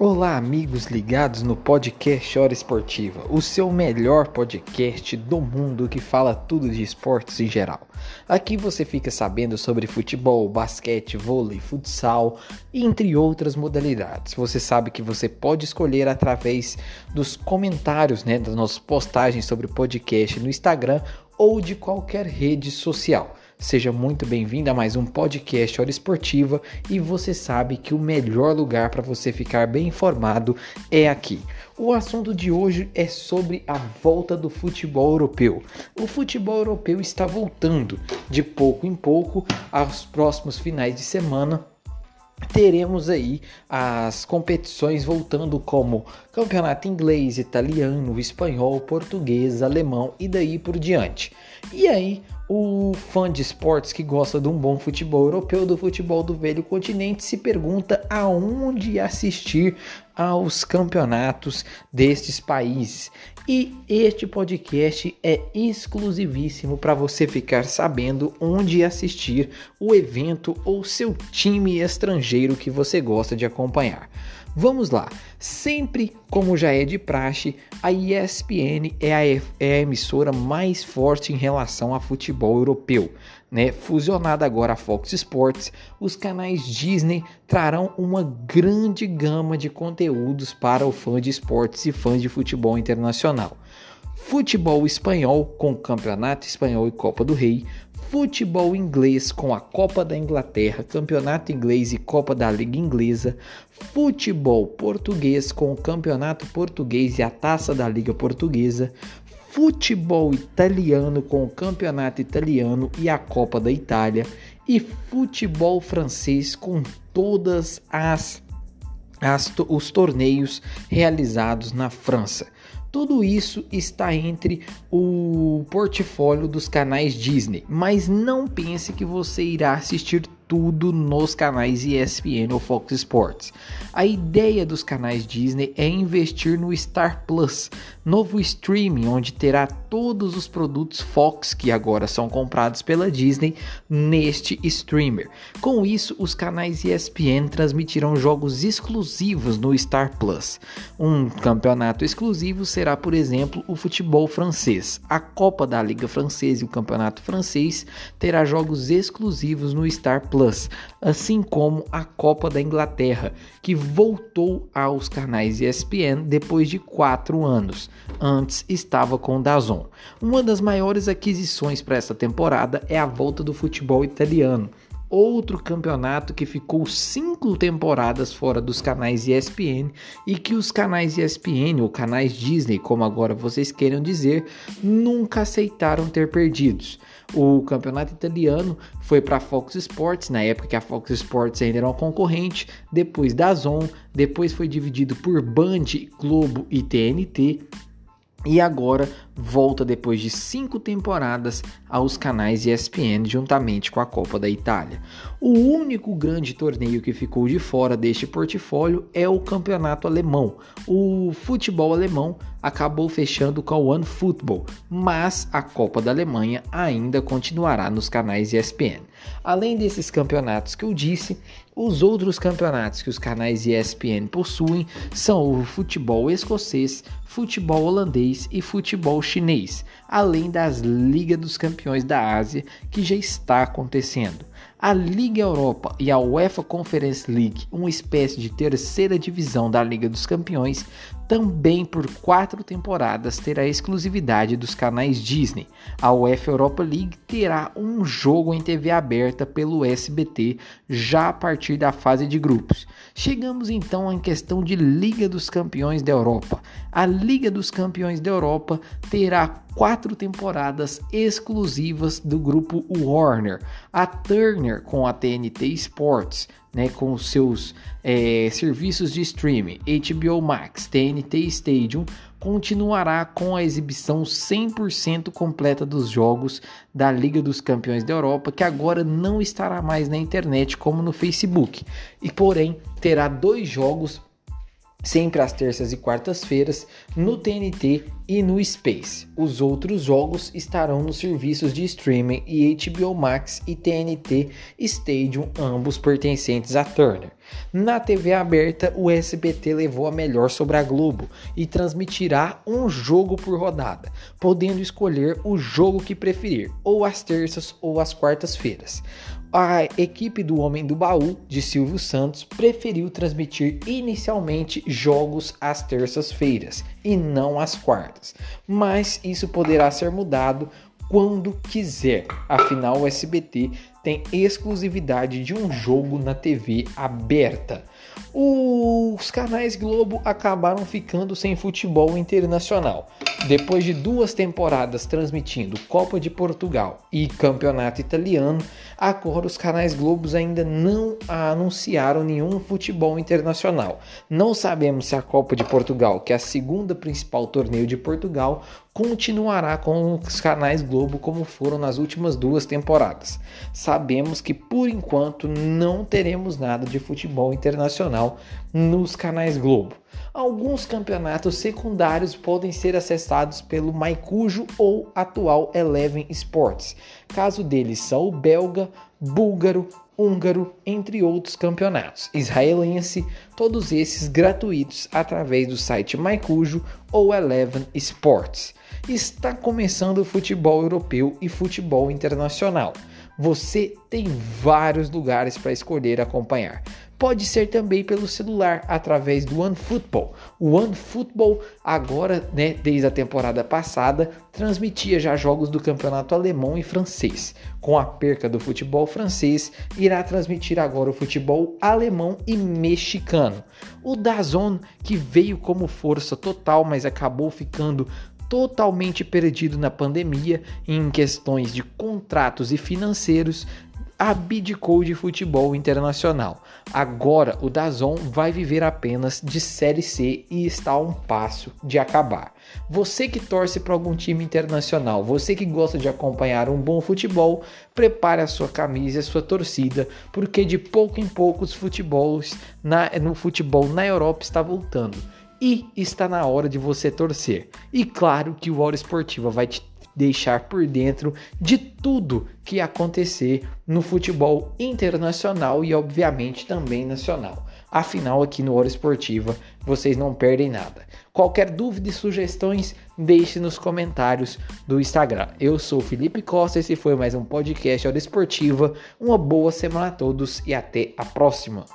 Olá, amigos ligados no podcast Hora Esportiva, o seu melhor podcast do mundo que fala tudo de esportes em geral. Aqui você fica sabendo sobre futebol, basquete, vôlei, futsal, entre outras modalidades. Você sabe que você pode escolher através dos comentários né, das nossas postagens sobre o podcast no Instagram ou de qualquer rede social. Seja muito bem-vindo a mais um podcast Hora Esportiva e você sabe que o melhor lugar para você ficar bem informado é aqui. O assunto de hoje é sobre a volta do futebol europeu. O futebol europeu está voltando de pouco em pouco aos próximos finais de semana teremos aí as competições voltando como campeonato inglês, italiano, espanhol, português, alemão e daí por diante. E aí o fã de esportes que gosta de um bom futebol europeu, do futebol do velho continente, se pergunta aonde assistir aos campeonatos destes países. E este podcast é exclusivíssimo para você ficar sabendo onde assistir o evento ou seu time estrangeiro que você gosta de acompanhar. Vamos lá, sempre como já é de praxe, a ESPN é a, é a emissora mais forte em relação a futebol europeu. Né? Fusionada agora a Fox Sports, os canais Disney trarão uma grande gama de conteúdos para o fã de esportes e fã de futebol internacional. Futebol espanhol com Campeonato Espanhol e Copa do Rei, futebol inglês com a Copa da Inglaterra, Campeonato Inglês e Copa da Liga Inglesa, futebol português com o Campeonato Português e a Taça da Liga Portuguesa, futebol italiano com o Campeonato Italiano e a Copa da Itália e futebol francês com todas as, as os torneios realizados na França. Tudo isso está entre o portfólio dos canais Disney, mas não pense que você irá assistir tudo nos canais ESPN ou Fox Sports. A ideia dos canais Disney é investir no Star Plus, novo streaming onde terá todos os produtos Fox que agora são comprados pela Disney neste streamer. Com isso, os canais ESPN transmitirão jogos exclusivos no Star Plus. Um campeonato exclusivo será, por exemplo, o futebol francês. A Copa da Liga Francesa e o Campeonato Francês terá jogos exclusivos no Star Plus Plus, assim como a Copa da Inglaterra, que voltou aos canais ESPN depois de quatro anos. Antes estava com o Dazon. Uma das maiores aquisições para essa temporada é a volta do futebol italiano outro campeonato que ficou cinco temporadas fora dos canais ESPN e que os canais ESPN ou canais Disney, como agora vocês queiram dizer, nunca aceitaram ter perdidos. O campeonato italiano foi para a Fox Sports, na época que a Fox Sports ainda era uma concorrente, depois da Zon, depois foi dividido por Band, Globo e TNT e agora volta depois de cinco temporadas aos canais ESPN juntamente com a Copa da Itália. O único grande torneio que ficou de fora deste portfólio é o campeonato alemão. O futebol alemão acabou fechando com o OneFootball, mas a Copa da Alemanha ainda continuará nos canais ESPN. Além desses campeonatos que eu disse, os outros campeonatos que os canais ESPN possuem são o futebol escocês, futebol holandês e futebol chinês, além das Liga dos Campeões da Ásia, que já está acontecendo. A Liga Europa e a UEFA Conference League, uma espécie de terceira divisão da Liga dos Campeões, também por quatro temporadas terá exclusividade dos canais Disney. A UEFA Europa League terá um jogo em TV aberta pelo SBT já a partir da fase de grupos. Chegamos então em questão de Liga dos Campeões da Europa. A Liga dos Campeões da Europa terá quatro temporadas exclusivas do grupo Warner. A Turner com a TNT Sports, né, com os seus é, serviços de streaming, HBO Max, TNT Stadium, continuará com a exibição 100% completa dos jogos da Liga dos Campeões da Europa, que agora não estará mais na internet como no Facebook, e porém terá dois jogos sempre às terças e quartas-feiras no TNT e no Space. Os outros jogos estarão nos serviços de streaming e HBO Max e TNT Stadium, ambos pertencentes a Turner. Na TV aberta, o SBT levou a melhor sobre a Globo e transmitirá um jogo por rodada, podendo escolher o jogo que preferir, ou às terças ou às quartas-feiras. A equipe do Homem do Baú, de Silvio Santos, preferiu transmitir inicialmente jogos às terças-feiras e não às quartas, mas isso poderá ser mudado quando quiser. Afinal, o SBT tem exclusividade de um jogo na TV aberta. Os canais Globo acabaram ficando sem futebol internacional. Depois de duas temporadas transmitindo Copa de Portugal e Campeonato Italiano, agora os canais Globos ainda não anunciaram nenhum futebol internacional. Não sabemos se a Copa de Portugal, que é a segunda principal torneio de Portugal, continuará com os canais Globo como foram nas últimas duas temporadas. Sabemos que por enquanto não teremos nada de futebol internacional nos canais Globo. Alguns campeonatos secundários podem ser acessados pelo Maicujo ou atual Eleven Sports. Caso deles são o belga, búlgaro, húngaro, entre outros campeonatos, israelense, todos esses gratuitos através do site Maicujo ou Eleven Sports está começando o futebol europeu e futebol internacional. Você tem vários lugares para escolher acompanhar. Pode ser também pelo celular através do OneFootball. O OneFootball agora, né, desde a temporada passada, transmitia já jogos do campeonato alemão e francês. Com a perca do futebol francês, irá transmitir agora o futebol alemão e mexicano. O Dazon, que veio como força total, mas acabou ficando totalmente perdido na pandemia em questões de contratos e financeiros, abdicou de futebol internacional. Agora o Dazon vai viver apenas de Série C e está a um passo de acabar. Você que torce para algum time internacional, você que gosta de acompanhar um bom futebol, prepare a sua camisa e a sua torcida, porque de pouco em pouco os futebols na, no futebol na Europa está voltando e está na hora de você torcer. E claro que o Hora Esportiva vai te deixar por dentro de tudo que acontecer no futebol internacional e obviamente também nacional. Afinal, aqui no Hora Esportiva vocês não perdem nada. Qualquer dúvida e sugestões, deixe nos comentários do Instagram. Eu sou Felipe Costa, esse foi mais um podcast Hora Esportiva. Uma boa semana a todos e até a próxima.